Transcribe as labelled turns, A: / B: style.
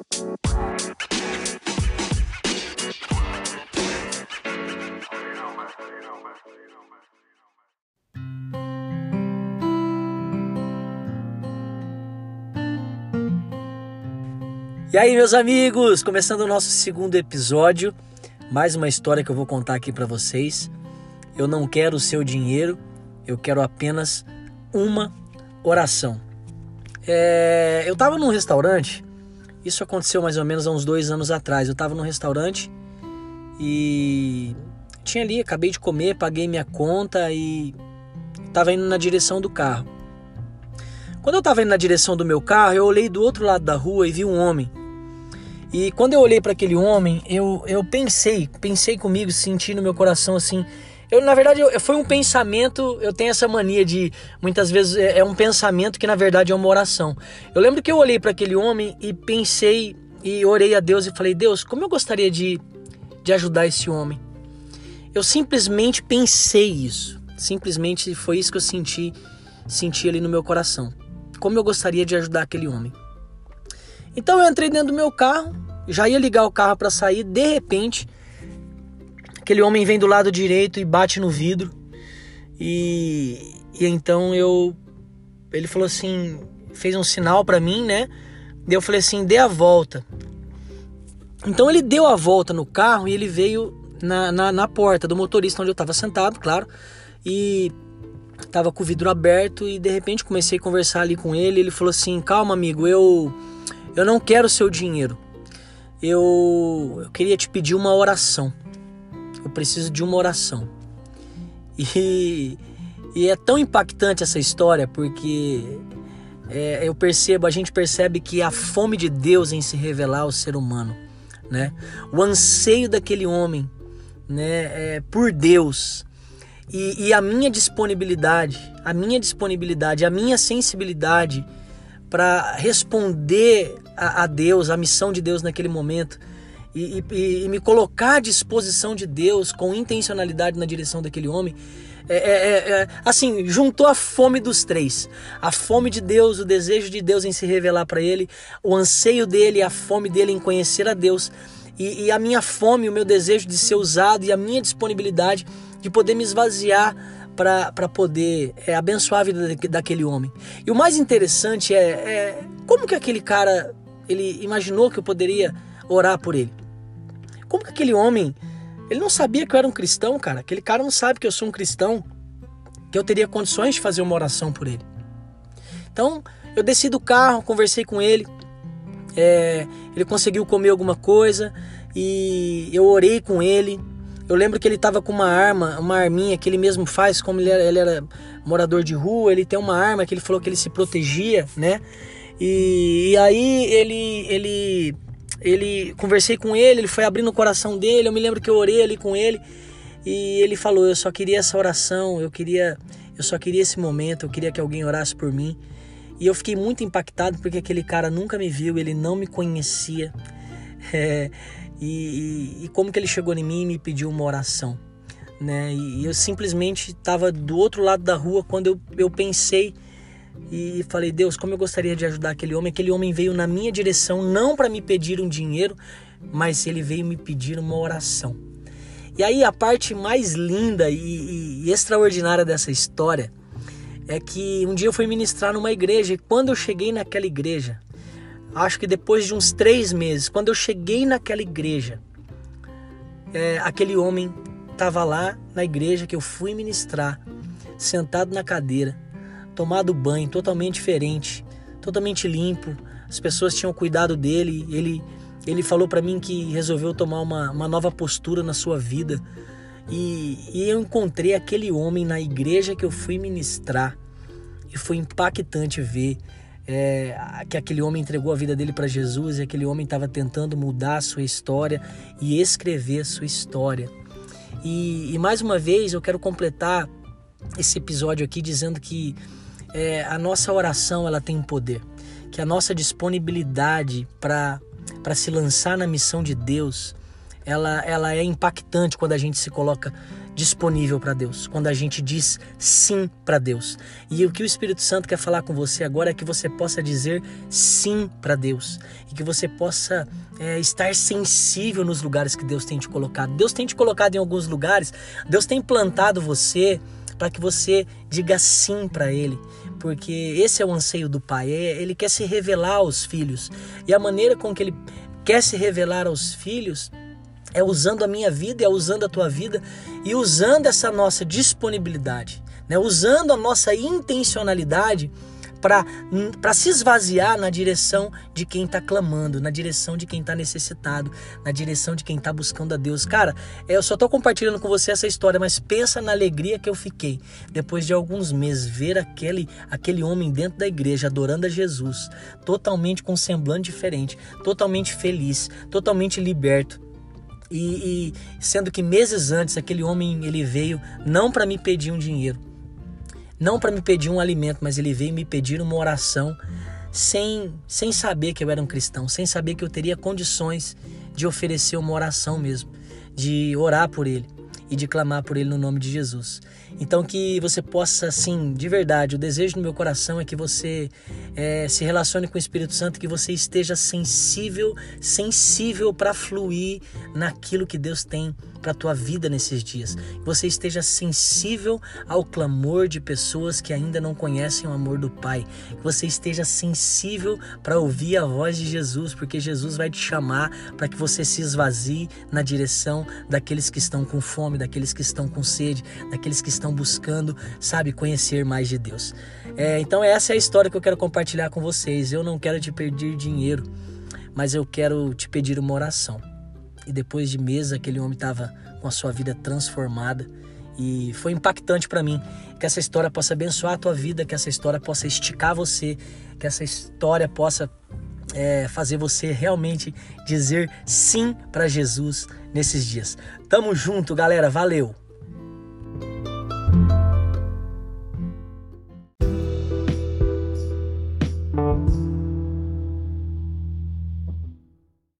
A: E aí, meus amigos, começando o nosso segundo episódio, mais uma história que eu vou contar aqui para vocês. Eu não quero o seu dinheiro, eu quero apenas uma oração. É, eu estava num restaurante, isso aconteceu mais ou menos há uns dois anos atrás. Eu estava num restaurante e tinha ali, acabei de comer, paguei minha conta e estava indo na direção do carro. Quando eu estava indo na direção do meu carro, eu olhei do outro lado da rua e vi um homem e quando eu olhei para aquele homem, eu, eu pensei, pensei comigo, senti no meu coração assim. Eu, na verdade, eu, foi um pensamento. Eu tenho essa mania de. Muitas vezes é, é um pensamento que na verdade é uma oração. Eu lembro que eu olhei para aquele homem e pensei e orei a Deus e falei: Deus, como eu gostaria de, de ajudar esse homem. Eu simplesmente pensei isso. Simplesmente foi isso que eu senti, senti ali no meu coração. Como eu gostaria de ajudar aquele homem. Então eu entrei dentro do meu carro, já ia ligar o carro para sair, de repente, aquele homem vem do lado direito e bate no vidro. E, e então eu ele falou assim, fez um sinal para mim, né? E eu falei assim, dê a volta. Então ele deu a volta no carro e ele veio na, na, na porta do motorista onde eu estava sentado, claro. E tava com o vidro aberto e de repente comecei a conversar ali com ele. Ele falou assim: "Calma, amigo, eu eu não quero o seu dinheiro. Eu, eu queria te pedir uma oração. Eu preciso de uma oração. E, e é tão impactante essa história porque é, eu percebo, a gente percebe que a fome de Deus em se revelar ao ser humano, né? O anseio daquele homem, né? É, por Deus e, e a minha disponibilidade, a minha disponibilidade, a minha sensibilidade para responder a, a, Deus, a missão de Deus naquele momento e, e, e, me colocar à disposição de Deus com intencionalidade na direção daquele homem. É, é, é, é, assim, juntou a fome dos três: a fome de Deus, o desejo de Deus em se revelar para ele, o anseio dele, a fome dele em conhecer a Deus, e, e a minha fome, o meu desejo de ser usado e a minha disponibilidade de poder me esvaziar para poder é, abençoar a vida daquele homem. E o mais interessante é, é, como que aquele cara ele imaginou que eu poderia orar por ele. Como que aquele homem ele não sabia que eu era um cristão, cara. Aquele cara não sabe que eu sou um cristão, que eu teria condições de fazer uma oração por ele. Então eu desci do carro, conversei com ele. É, ele conseguiu comer alguma coisa e eu orei com ele. Eu lembro que ele estava com uma arma, uma arminha que ele mesmo faz, como ele era, ele era morador de rua, ele tem uma arma que ele falou que ele se protegia, né? E, e aí ele, ele, ele, conversei com ele, ele foi abrindo o coração dele. Eu me lembro que eu orei ali com ele e ele falou: Eu só queria essa oração, eu queria, eu só queria esse momento, eu queria que alguém orasse por mim. E eu fiquei muito impactado porque aquele cara nunca me viu, ele não me conhecia. É, e, e, e, como que ele chegou em mim e me pediu uma oração, né? E, e eu simplesmente estava do outro lado da rua quando eu, eu pensei e falei, Deus, como eu gostaria de ajudar aquele homem. Aquele homem veio na minha direção, não para me pedir um dinheiro, mas ele veio me pedir uma oração. E aí a parte mais linda e, e extraordinária dessa história é que um dia eu fui ministrar numa igreja e quando eu cheguei naquela igreja, acho que depois de uns três meses, quando eu cheguei naquela igreja, é, aquele homem estava lá na igreja que eu fui ministrar, sentado na cadeira, tomado banho, totalmente diferente, totalmente limpo. As pessoas tinham cuidado dele. Ele, ele falou para mim que resolveu tomar uma, uma nova postura na sua vida. E, e eu encontrei aquele homem na igreja que eu fui ministrar. E foi impactante ver é, que aquele homem entregou a vida dele para Jesus e aquele homem estava tentando mudar a sua história e escrever a sua história. E, e, mais uma vez eu quero completar esse episódio aqui dizendo que é, a nossa oração ela tem um poder, que a nossa disponibilidade para se lançar na missão de Deus ela, ela é impactante quando a gente se coloca disponível para Deus, quando a gente diz sim para Deus. E o que o Espírito Santo quer falar com você agora é que você possa dizer sim para Deus e que você possa é, estar sensível nos lugares que Deus tem te colocado. Deus tem te colocado em alguns lugares, Deus tem plantado você para que você diga sim para Ele, porque esse é o anseio do Pai. É, ele quer se revelar aos filhos e a maneira com que Ele quer se revelar aos filhos é usando a minha vida, é usando a tua vida e usando essa nossa disponibilidade, né? usando a nossa intencionalidade para se esvaziar na direção de quem está clamando, na direção de quem está necessitado, na direção de quem está buscando a Deus. Cara, eu só estou compartilhando com você essa história, mas pensa na alegria que eu fiquei depois de alguns meses ver aquele, aquele homem dentro da igreja adorando a Jesus, totalmente com um semblante diferente, totalmente feliz, totalmente liberto. E, e, sendo que meses antes aquele homem ele veio não para me pedir um dinheiro, não para me pedir um alimento, mas ele veio me pedir uma oração sem sem saber que eu era um cristão, sem saber que eu teria condições de oferecer uma oração mesmo, de orar por ele e de clamar por ele no nome de Jesus. Então que você possa, assim, de verdade, o desejo no meu coração é que você é, se relacione com o Espírito Santo, que você esteja sensível, sensível para fluir naquilo que Deus tem para a tua vida nesses dias. Que você esteja sensível ao clamor de pessoas que ainda não conhecem o amor do Pai. Que você esteja sensível para ouvir a voz de Jesus, porque Jesus vai te chamar para que você se esvazie na direção daqueles que estão com fome, daqueles que estão com sede, daqueles que estão buscando, sabe, conhecer mais de Deus. É, então essa é a história que eu quero compartilhar com vocês. Eu não quero te pedir dinheiro, mas eu quero te pedir uma oração. E depois de meses, aquele homem estava com a sua vida transformada. E foi impactante para mim que essa história possa abençoar a tua vida, que essa história possa esticar você, que essa história possa é, fazer você realmente dizer sim para Jesus nesses dias. Tamo junto, galera. Valeu!